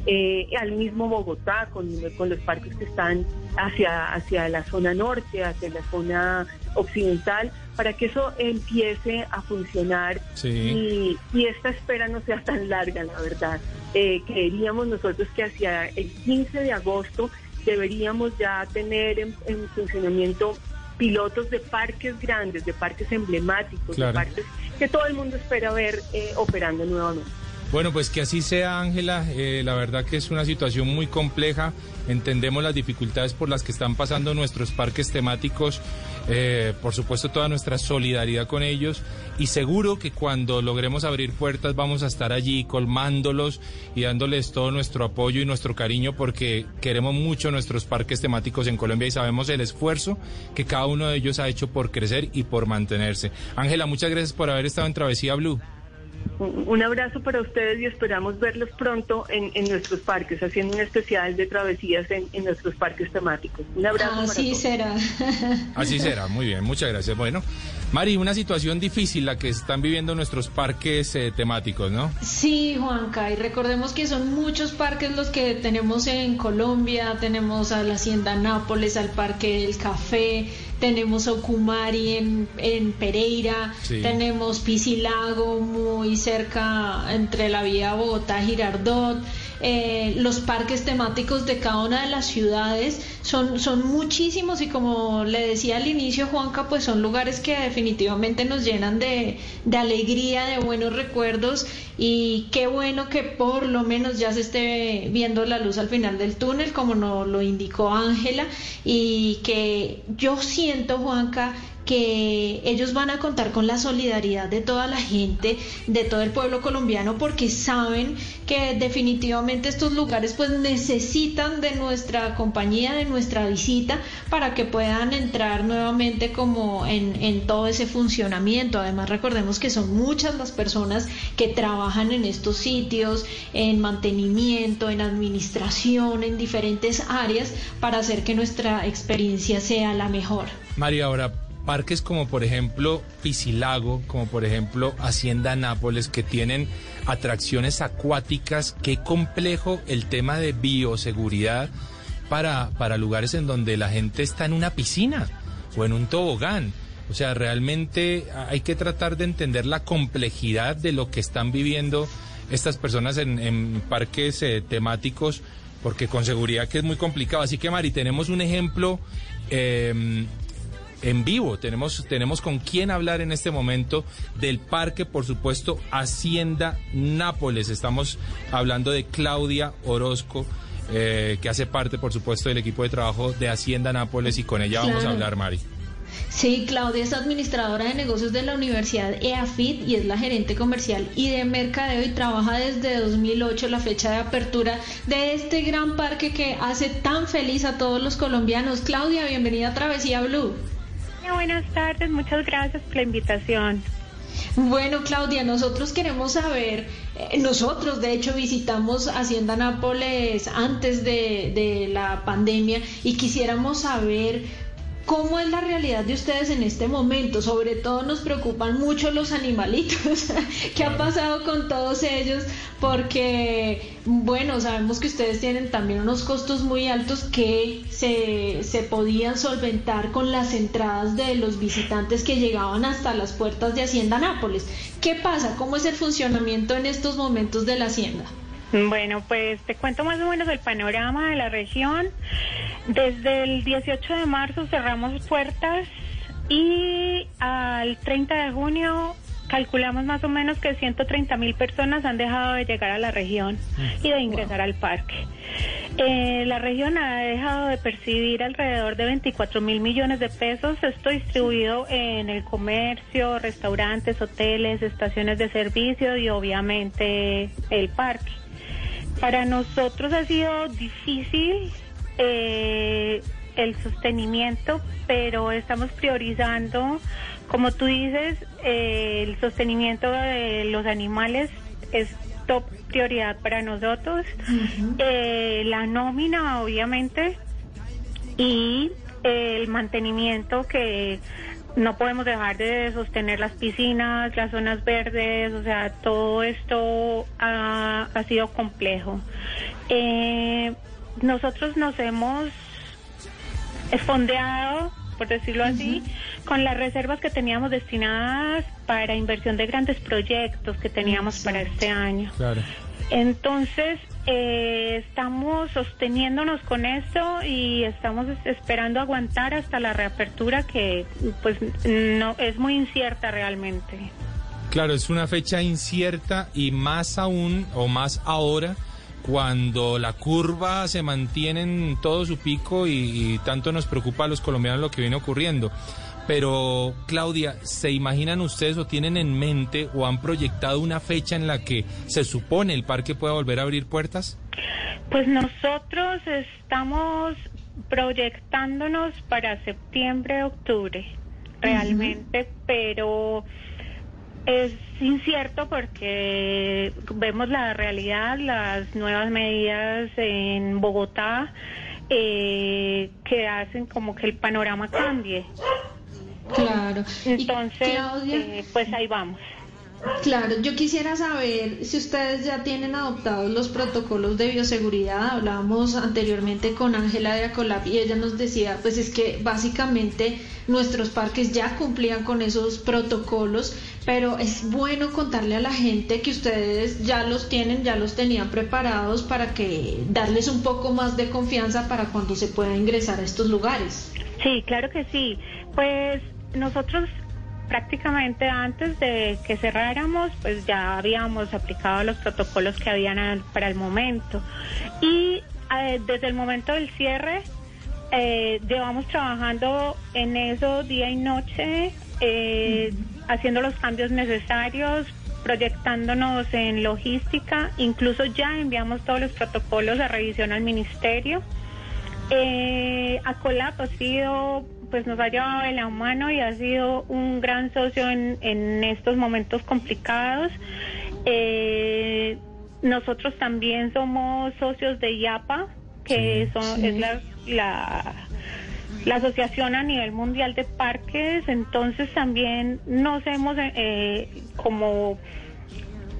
eh, al mismo Bogotá, con, con los parques que están hacia, hacia la zona norte, hacia la zona occidental, para que eso empiece a funcionar Sí. y, y esta espera no sea tan larga, la verdad. Eh, creeríamos nosotros que hacia el 15 de agosto deberíamos ya tener en, en funcionamiento pilotos de parques grandes, de parques emblemáticos, Claro. de parques que todo el mundo espera ver eh, operando nuevamente. Bueno, pues que así sea, Ángela. Eh, la verdad que es una situación muy compleja. Entendemos las dificultades por las que están pasando nuestros parques temáticos. Eh, por supuesto, toda nuestra solidaridad con ellos. Y seguro que cuando logremos abrir puertas vamos a estar allí colmándolos y dándoles todo nuestro apoyo y nuestro cariño porque queremos mucho nuestros parques temáticos en Colombia y sabemos el esfuerzo que cada uno de ellos ha hecho por crecer y por mantenerse. Ángela, muchas gracias por haber estado en Travesía Blue. Un abrazo para ustedes y esperamos verlos pronto en, en nuestros parques, haciendo un especial de travesías en, en nuestros parques temáticos. Un abrazo. para Así todos. será. Así será, muy bien, muchas gracias. Bueno, Mari, una situación difícil la que están viviendo nuestros parques eh, temáticos, ¿no? Sí, Juanca, y recordemos que son muchos parques los que tenemos en Colombia, tenemos a la Hacienda Nápoles, al Parque del Café, tenemos Ocumari en, en Pereira, Sí. tenemos Piscilago muy cerca entre la vía Bogotá-Girardot. Eh, los parques temáticos de cada una de las ciudades son, son muchísimos y como le decía al inicio Juanca, pues son lugares que definitivamente nos llenan de, de alegría, de buenos recuerdos y qué bueno que por lo menos ya se esté viendo la luz al final del túnel, como nos lo indicó Ángela, y que yo siento, Juanca, que ellos van a contar con la solidaridad de toda la gente, de todo el pueblo colombiano, porque saben que definitivamente estos lugares pues necesitan de nuestra compañía, de nuestra visita, para que puedan entrar nuevamente como en, en todo ese funcionamiento. Además recordemos que son muchas las personas que trabajan en estos sitios, en mantenimiento, en administración, en diferentes áreas, para hacer que nuestra experiencia sea la mejor. Mari, ahora, parques como por ejemplo Piscilago, como por ejemplo Hacienda Nápoles, que tienen atracciones acuáticas, qué complejo el tema de bioseguridad para, para lugares en donde la gente está en una piscina o en un tobogán. O sea, realmente hay que tratar de entender la complejidad de lo que están viviendo estas personas en, parques eh, temáticos, porque con seguridad que es muy complicado. Así que, Mari, tenemos un ejemplo eh, en vivo. Tenemos, tenemos con quién hablar en este momento del parque, por supuesto, Hacienda Nápoles. Estamos hablando de Claudia Orozco, eh, que hace parte, por supuesto, del equipo de trabajo de Hacienda Nápoles y con ella vamos a hablar, Mari. Sí, Claudia es administradora de negocios de la Universidad EAFIT y es la gerente comercial y de mercadeo y trabaja desde 2008 la fecha de apertura de este gran parque que hace tan feliz a todos los colombianos. Claudia, bienvenida a Travesía Blue. Buenas tardes, muchas gracias por la invitación. Bueno, Claudia, nosotros queremos saber, eh, nosotros de hecho visitamos Hacienda Nápoles antes de, de la pandemia y quisiéramos saber cómo es la realidad de ustedes en este momento. Sobre todo nos preocupan mucho los animalitos. ¿Qué ha pasado con todos ellos? Porque, bueno, sabemos que ustedes tienen también unos costos muy altos que se, se podían solventar con las entradas de los visitantes que llegaban hasta las puertas de Hacienda Nápoles. ¿Qué pasa? ¿Cómo es el funcionamiento en estos momentos de la Hacienda? Bueno, pues te cuento más o menos el panorama de la región. Desde el 18 de marzo cerramos puertas y al 30 de junio calculamos más o menos que 130 mil personas han dejado de llegar a la región y de ingresar al parque. Eh, la región ha dejado de percibir alrededor de 24 mil millones de pesos, esto distribuido en el comercio, restaurantes, hoteles, estaciones de servicio y obviamente el parque. Para nosotros ha sido difícil eh, el sostenimiento, pero estamos priorizando, como tú dices, eh, el sostenimiento de los animales es top prioridad para nosotros. Eh, la nómina, obviamente, y el mantenimiento que no podemos dejar de sostener las piscinas, las zonas verdes, o sea, todo esto ha, ha sido complejo. Eh, nosotros nos hemos fondeado, por decirlo así, con las reservas que teníamos destinadas para inversión de grandes proyectos que teníamos para este año. Claro. Entonces, eh, estamos sosteniéndonos con esto y estamos es- esperando aguantar hasta la reapertura que pues no es muy incierta realmente. Claro, es una fecha incierta y más aún o más ahora cuando la curva se mantiene en todo su pico y tanto nos preocupa a los colombianos lo que viene ocurriendo. Pero, Claudia, ¿se imaginan ustedes o tienen en mente o han proyectado una fecha en la que se supone el parque pueda volver a abrir puertas? Pues nosotros estamos proyectándonos para septiembre, octubre, realmente, pero es incierto porque vemos la realidad, las nuevas medidas en Bogotá eh, que hacen como que el panorama cambie. Claro. Entonces, Claudia, eh, pues ahí vamos. Claro, yo quisiera saber si ustedes ya tienen adoptados los protocolos de bioseguridad. Hablábamos anteriormente con Ángela de Acolab y ella nos decía, pues es que básicamente nuestros parques ya cumplían con esos protocolos, pero es bueno contarle a la gente que ustedes ya los tienen, ya los tenían preparados para que darles un poco más de confianza para cuando se pueda ingresar a estos lugares. Sí, claro que sí. Pues nosotros prácticamente antes de que cerráramos, pues ya habíamos aplicado los protocolos que habían para el momento. Y eh, desde el momento del cierre, eh, llevamos trabajando en eso día y noche, eh, haciendo los cambios necesarios, proyectándonos en logística, incluso ya enviamos todos los protocolos a revisión al ministerio. Eh, Acolap ha sido, pues nos ha llevado de la mano y ha sido un gran socio en, en estos momentos complicados. Eh, nosotros también somos socios de IAPA, que son, sí. es la, la, la asociación a nivel mundial de parques, entonces también nos hemos eh, como...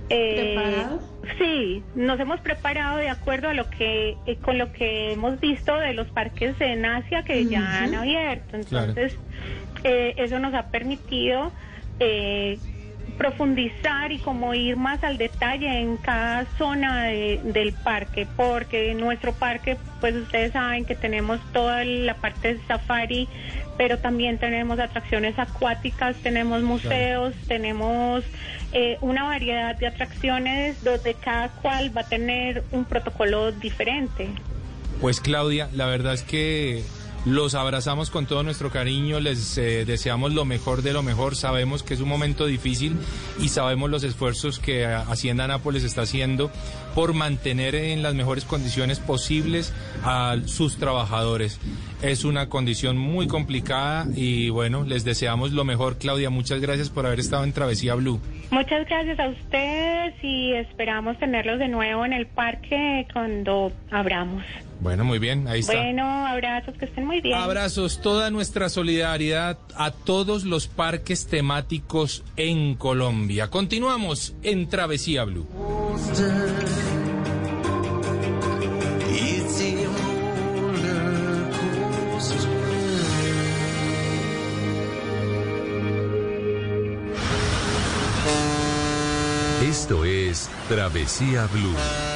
eh, ¿Preparado? Sí, nos hemos preparado de acuerdo a lo que eh, con lo que hemos visto de los parques en Asia que ya han abierto. Claro. Entonces, eh, eso nos ha permitido eh, profundizar y como ir más al detalle en cada zona de- del parque, porque en nuestro parque, pues ustedes saben que tenemos toda la parte de safari, pero también tenemos atracciones acuáticas, tenemos museos, tenemos eh, una variedad de atracciones donde cada cual va a tener un protocolo diferente. Pues Claudia, la verdad es que los abrazamos con todo nuestro cariño, les eh, deseamos lo mejor de lo mejor, sabemos que es un momento difícil y sabemos los esfuerzos que eh, Hacienda Nápoles está haciendo por mantener en las mejores condiciones posibles a sus trabajadores. Es una condición muy complicada y bueno, les deseamos lo mejor Claudia, muchas gracias por haber estado en Travesía Blue. Muchas gracias a ustedes y esperamos tenerlos de nuevo en el parque cuando abramos. Bueno, muy bien, ahí está. Bueno, abrazos, que estén muy bien. Abrazos, toda nuestra solidaridad a todos los parques temáticos en Colombia. Continuamos en Travesía Blue. Esto es Travesía Blue.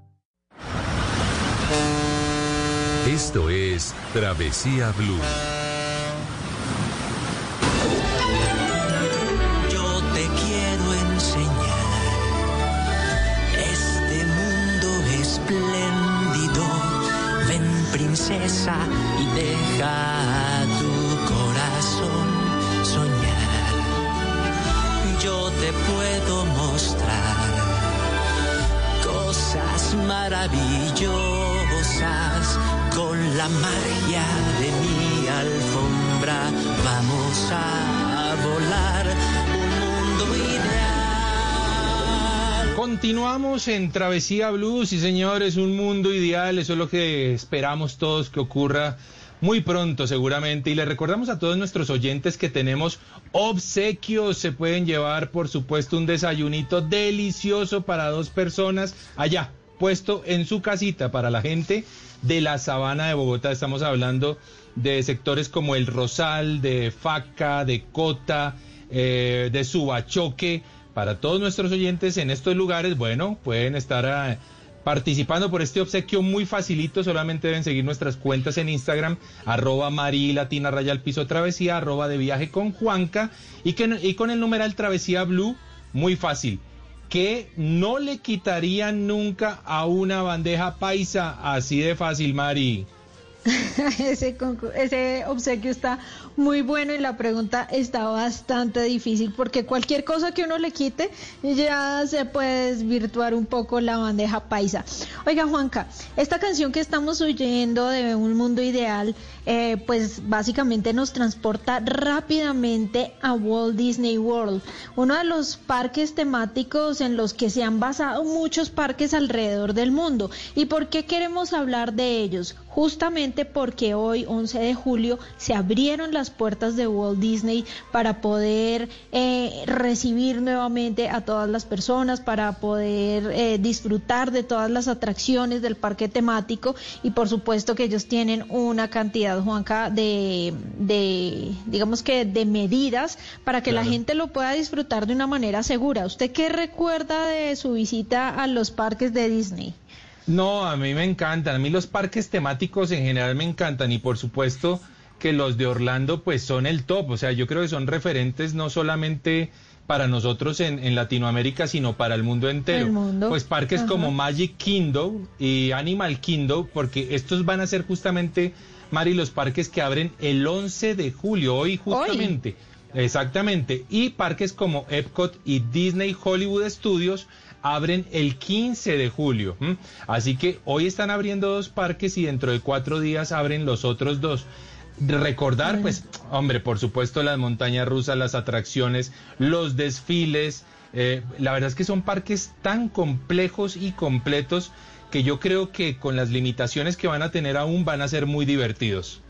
Esto es Travesía Blue. Yo te quiero enseñar este mundo espléndido. Ven princesa y deja tu corazón soñar. Yo te puedo mostrar cosas maravillosas con la magia de mi alfombra. Vamos a volar un mundo ideal. Continuamos en Travesía Blues, sí señores, un mundo ideal, eso es lo que esperamos todos que ocurra muy pronto seguramente. Y le recordamos a todos nuestros oyentes que tenemos obsequios, se pueden llevar por supuesto un desayunito delicioso para dos personas allá, puesto en su casita para la gente de la sabana de Bogotá. Estamos hablando de sectores como el Rosal, de Faca, de Cota, eh, de Subachoque. Para todos nuestros oyentes en estos lugares, bueno, pueden estar eh, participando por este obsequio muy facilito. Solamente deben seguir nuestras cuentas en Instagram, arroba Mari Latina Raya al Piso Travesía, arroba de viaje con Juanca y, que, y con el numeral Travesía Blue, muy fácil que no le quitarían nunca a una bandeja paisa. Así de fácil, Mari. ese, obsequio está muy bueno y la pregunta está bastante difícil porque cualquier cosa que uno le quite ya se puede desvirtuar un poco la bandeja paisa. Oiga Juanca, esta canción que estamos oyendo de Un Mundo Ideal, eh, pues básicamente nos transporta rápidamente a Walt Disney World, uno de los parques temáticos en los que se han basado muchos parques alrededor del mundo. ¿Y por qué queremos hablar de ellos? Justamente porque hoy, 11 de julio, se abrieron las puertas de Walt Disney para poder eh, recibir nuevamente a todas las personas, para poder eh, disfrutar de todas las atracciones del parque temático y por supuesto que ellos tienen una cantidad, Juanca, de, de digamos que de medidas para que la gente lo pueda disfrutar de una manera segura. ¿Usted qué recuerda de su visita a los parques de Disney? No, a mí me encantan. A mí los parques temáticos en general me encantan y por supuesto que los de Orlando pues son el top. O sea, yo creo que son referentes no solamente para nosotros en, en Latinoamérica, sino para el mundo entero. El mundo. Pues parques Ajá. como Magic Kingdom y Animal Kingdom, porque estos van a ser justamente, Mari, los parques que abren el 11 de julio, hoy justamente. Exactamente. Y parques como Epcot y Disney Hollywood Studios abren el 15 de julio. Así que hoy están abriendo dos parques y dentro de cuatro días abren los otros dos. Recordar, pues, hombre, por supuesto, las montañas rusas, las atracciones, los desfiles. eh, la verdad es que son parques tan complejos y completos que yo creo que con las limitaciones que van a tener aún van a ser muy divertidos.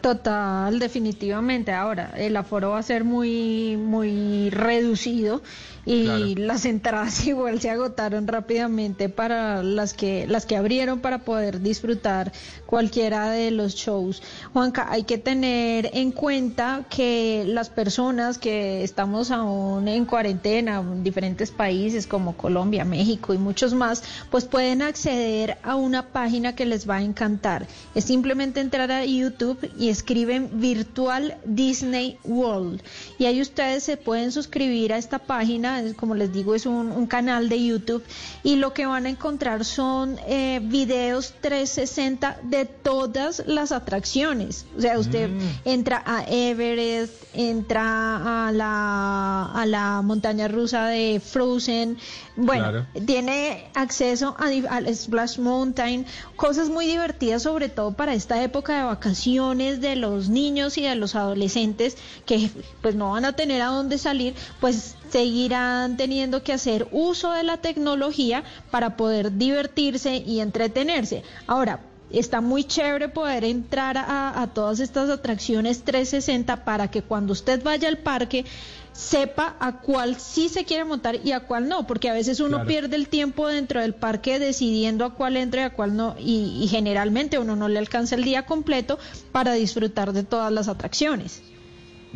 Total, definitivamente. Ahora, el aforo va a ser muy, muy reducido y Claro. las entradas igual se agotaron rápidamente para las que, las que abrieron para poder disfrutar cualquiera de los shows. Juanca, hay que tener en cuenta que las personas que estamos aún en cuarentena en diferentes países como Colombia, México y muchos más, pues pueden acceder a una página que les va a encantar. Es simplemente entrar a YouTube y escriben Virtual Disney World. Y ahí ustedes se pueden suscribir a esta página, es- como les digo, es un, un canal de YouTube. Y lo que van a encontrar son eh, videos 360 de todas las atracciones. O sea, usted entra a Everest, entra a la, a la montaña rusa de Frozen. Bueno, Claro. tiene acceso a, al Splash Mountain, cosas muy divertidas, sobre todo para esta época de vacaciones de los niños y de los adolescentes que pues no van a tener a dónde salir, pues seguirán teniendo que hacer uso de la tecnología para poder divertirse y entretenerse. Ahora, Está muy chévere poder entrar a, a todas estas atracciones 360 para que cuando usted vaya al parque sepa a cuál sí se quiere montar y a cuál no, porque a veces uno Claro. pierde el tiempo dentro del parque decidiendo a cuál entra y a cuál no, y, y generalmente uno no le alcanza el día completo para disfrutar de todas las atracciones.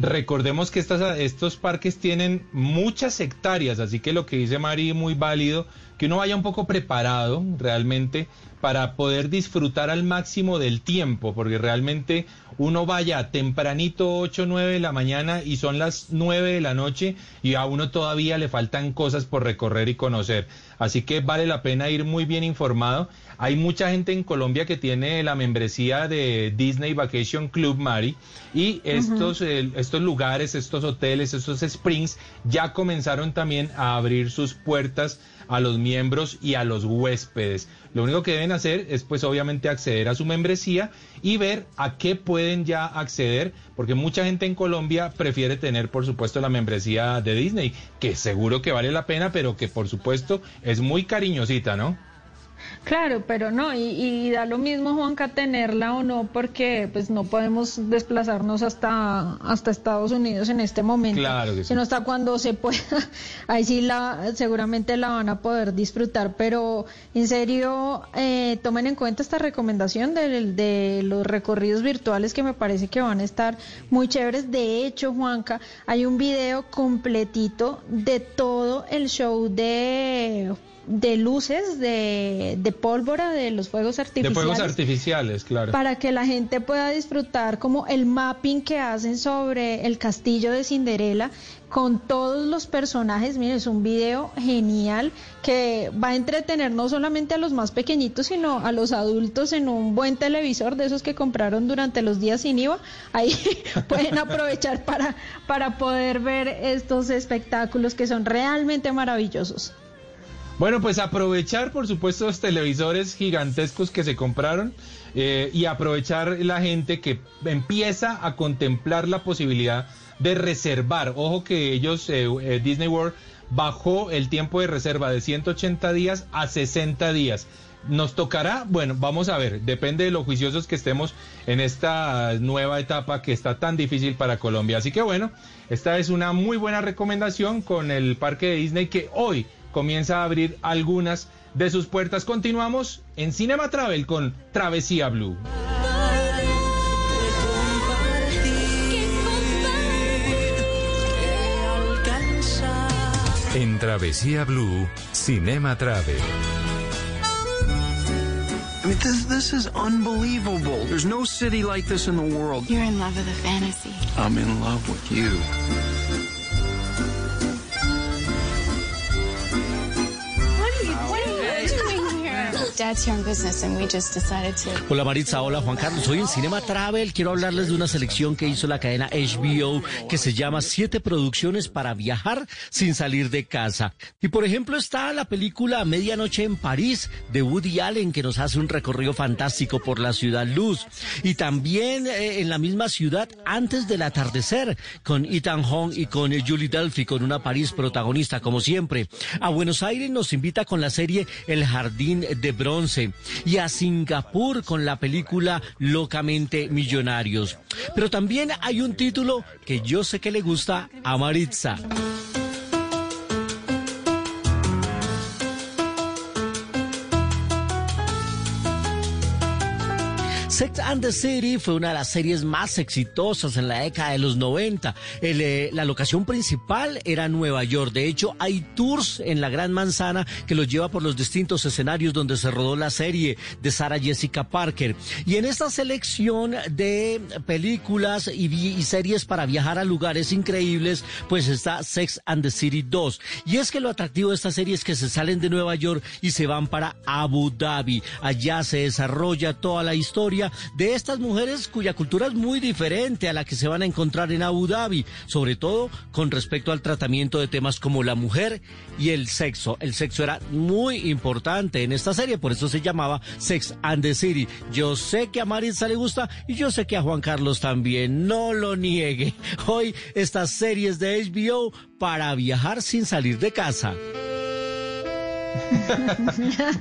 Recordemos que estas, estos parques tienen muchas hectáreas, así que lo que dice Mari muy válido, que uno vaya un poco preparado realmente para poder disfrutar al máximo del tiempo, porque realmente uno vaya tempranito 8 9 de la mañana y son las 9 de la noche y a uno todavía le faltan cosas por recorrer y conocer. Así que vale la pena ir muy bien informado. Hay mucha gente en Colombia que tiene la membresía de Disney Vacation Club Mari y estos, eh, estos lugares, estos hoteles, estos springs ya comenzaron también a abrir sus puertas a los miembros y a los huéspedes. Lo único que deben hacer es pues obviamente acceder a su membresía y ver a qué pueden ya acceder, porque mucha gente en Colombia prefiere tener por supuesto la membresía de Disney, que seguro que vale la pena, pero que por supuesto es muy cariñosita, ¿no? Claro, pero no, y, y da lo mismo, Juanca, tenerla o no, porque pues no podemos desplazarnos hasta, hasta Estados Unidos en este momento. Claro que sí. Sino hasta cuando se pueda. Ahí sí la, seguramente la van a poder disfrutar, pero en serio, eh, tomen en cuenta esta recomendación de, de los recorridos virtuales que me parece que van a estar muy chéveres. De hecho, Juanca, hay un video completito de todo el show de de luces, de, de pólvora, de los fuegos De artificiales. fuegos artificiales, claro. Para que la gente pueda disfrutar como el mapping que hacen sobre el castillo de Cinderela con todos los personajes. Miren, es un video genial que va a entretener no solamente a los más pequeñitos, sino a los adultos en un buen televisor de esos que compraron durante los días sin IVA. Ahí pueden aprovechar para, para poder ver estos espectáculos que son realmente maravillosos. Bueno, pues aprovechar, por supuesto, los televisores gigantescos que se compraron eh, y aprovechar la gente que empieza a contemplar la posibilidad de reservar. Ojo que ellos, eh, eh, Disney World, bajó el tiempo de reserva de 180 días a 60 días. Nos tocará, bueno, vamos a ver, depende de lo juiciosos que estemos en esta nueva etapa que está tan difícil para Colombia. Así que bueno, esta es una muy buena recomendación con el parque de Disney que hoy comienza a abrir algunas de sus puertas. Continuamos en Cinema Travel con Travesía Blue. En Travesía Blue, Cinema Travel. I mean, this, this is unbelievable. There's no city like this in the world. You're in love with a fantasy. I'm in love with you. Hola Maritza, hola Juan Carlos. Hoy en Cinema Travel quiero hablarles de una selección que hizo la cadena HBO que se llama Siete producciones para viajar sin salir de casa. Y por ejemplo está la película Medianoche en París de Woody Allen que nos hace un recorrido fantástico por la ciudad luz. Y también eh, en la misma ciudad antes del atardecer con Ethan Hawke y con Julie Delphi con una París protagonista como siempre. A Buenos Aires nos invita con la serie El Jardín de Y a Singapur con la película Locamente Millonarios. Pero también hay un título que yo sé que le gusta a Maritza. Sex and the City fue una de las series más exitosas en la década de los 90. El, eh, la locación principal era Nueva York. De hecho, hay tours en la Gran Manzana que los lleva por los distintos escenarios donde se rodó la serie de Sarah Jessica Parker. Y en esta selección de películas y, y series para viajar a lugares increíbles, pues está Sex and the City 2. Y es que lo atractivo de esta serie es que se salen de Nueva York y se van para Abu Dhabi. Allá se desarrolla toda la historia de estas mujeres cuya cultura es muy diferente a la que se van a encontrar en Abu Dhabi, sobre todo con respecto al tratamiento de temas como la mujer y el sexo. El sexo era muy importante en esta serie, por eso se llamaba Sex and the City. Yo sé que a Maritza le gusta y yo sé que a Juan Carlos también, no lo niegue. Hoy estas series de HBO para viajar sin salir de casa.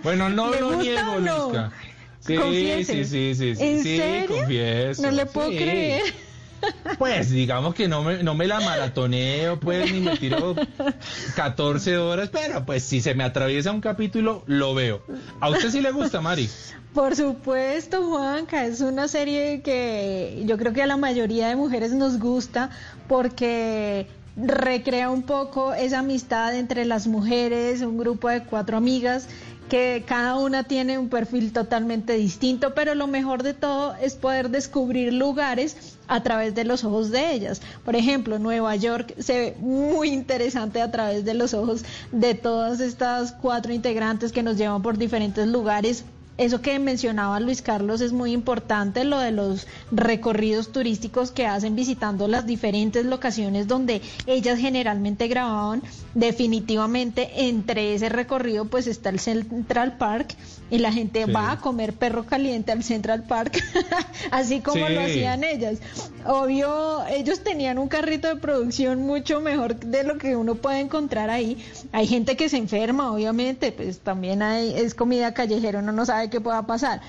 Bueno, no ¿Le lo niego, no? Sí, Confiese. sí, sí, sí, sí, ¿En sí, serio? confieso. No le puedo sí. creer. Pues digamos que no me, no me la maratoneo, pues, ni me tiro 14 horas, pero pues si se me atraviesa un capítulo, lo veo. ¿A usted sí le gusta, Mari? Por supuesto, Juanca, es una serie que yo creo que a la mayoría de mujeres nos gusta porque recrea un poco esa amistad entre las mujeres, un grupo de cuatro amigas que cada una tiene un perfil totalmente distinto, pero lo mejor de todo es poder descubrir lugares a través de los ojos de ellas. Por ejemplo, Nueva York se ve muy interesante a través de los ojos de todas estas cuatro integrantes que nos llevan por diferentes lugares eso que mencionaba Luis Carlos es muy importante, lo de los recorridos turísticos que hacen visitando las diferentes locaciones donde ellas generalmente grababan. Definitivamente entre ese recorrido pues está el Central Park y la gente Sí. va a comer perro caliente al Central Park, así como Sí. lo hacían ellas. Obvio, ellos tenían un carrito de producción mucho mejor de lo que uno puede encontrar ahí. Hay gente que se enferma, obviamente, pues también hay, es comida callejera, uno no sabe qué pueda pasar.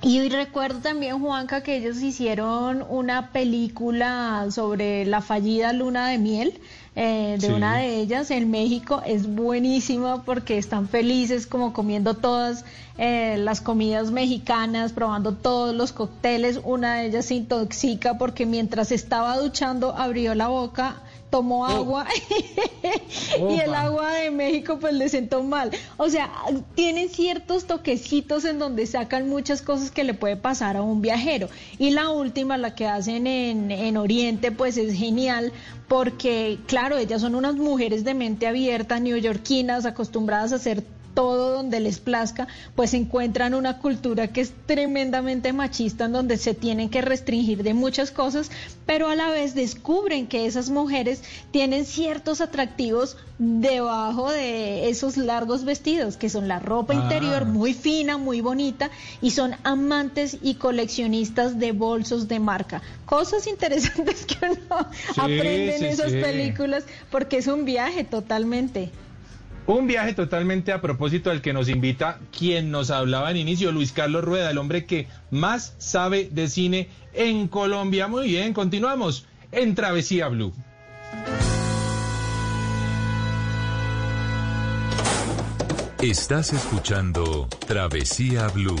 Y recuerdo también, Juanca, que ellos hicieron una película sobre la fallida luna de miel eh, de Sí. una de ellas en México. Es buenísima porque están felices como comiendo todas eh, las comidas mexicanas, probando todos los cócteles. Una de ellas se intoxica porque mientras estaba duchando abrió la boca tomó agua y el Opa. agua de México pues le sentó mal. O sea, tienen ciertos toquecitos en donde sacan muchas cosas que le puede pasar a un viajero. Y la última, la que hacen en, en Oriente, pues es genial porque, claro, ellas son unas mujeres de mente abierta, neoyorquinas, acostumbradas a hacer todo donde les plazca, pues encuentran una cultura que es tremendamente machista, en donde se tienen que restringir de muchas cosas, pero a la vez descubren que esas mujeres tienen ciertos atractivos debajo de esos largos vestidos, que son la ropa Ah. interior muy fina, muy bonita, y son amantes y coleccionistas de bolsos de marca. Cosas interesantes que uno Sí, aprende en sí, esas sí. películas, porque es un viaje totalmente. Un viaje totalmente a propósito del que nos invita quien nos hablaba en inicio, Luis Carlos Rueda, el hombre que más sabe de cine en Colombia. Muy bien, continuamos en Travesía Blue. Estás escuchando Travesía Blue.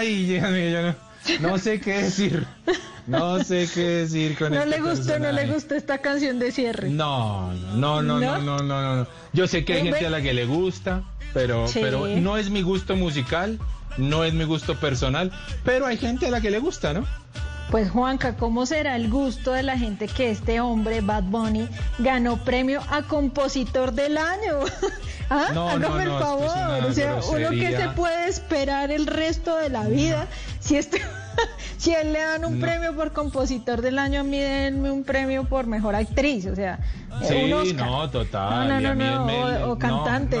ay, yo no, no sé qué decir. No sé qué decir con No este le gustó, no le gustó esta canción de cierre. No, no, no, no, ¿No? no, no, no. Yo sé que hay gente a la que le gusta, pero, Sí. pero no es mi gusto musical, no es mi gusto personal, pero hay gente a la que le gusta, ¿no? Pues Juanca, ¿cómo será el gusto de la gente que este hombre, Bad Bunny, ganó premio a compositor del año? ¿Ah? No, Hágame no, el favor. o sea, uno que se puede esperar el resto de la vida si este si él le dan un No. premio por compositor del año, a mí denme un premio por mejor actriz, o sea, Sí, un Oscar. no, total. No, no, no, o- cantante.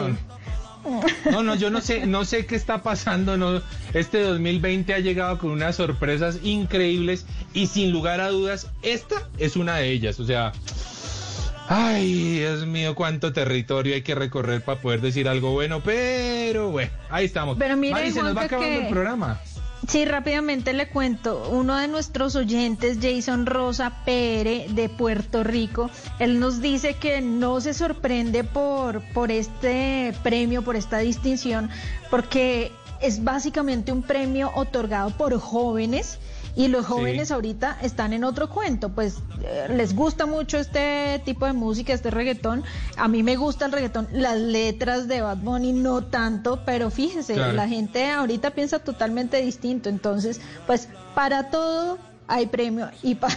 No. No, yo no sé, no sé qué está pasando. No, este 2020 ha llegado con unas sorpresas increíbles y sin lugar a dudas, esta es una de ellas. O sea, ay, Dios mío, cuánto territorio hay que recorrer para poder decir algo bueno, pero bueno, ahí estamos. Pero mire, Mari, se nos va acabando que- el programa. Sí, rápidamente le cuento. Uno de nuestros oyentes, Jason Rosa Pere, de Puerto Rico, él nos dice que no se sorprende por, por este premio, por esta distinción, porque es básicamente un premio otorgado por jóvenes. Y los jóvenes ahorita están en otro cuento, pues eh, les gusta mucho este tipo de música, este reggaetón. A mí me gusta el reggaetón, las letras de Bad Bunny no tanto, pero Claro. la gente ahorita piensa totalmente distinto. Entonces, pues para todo hay premio y para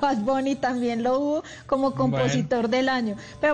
Bad Bunny también lo hubo como compositor del año. Pero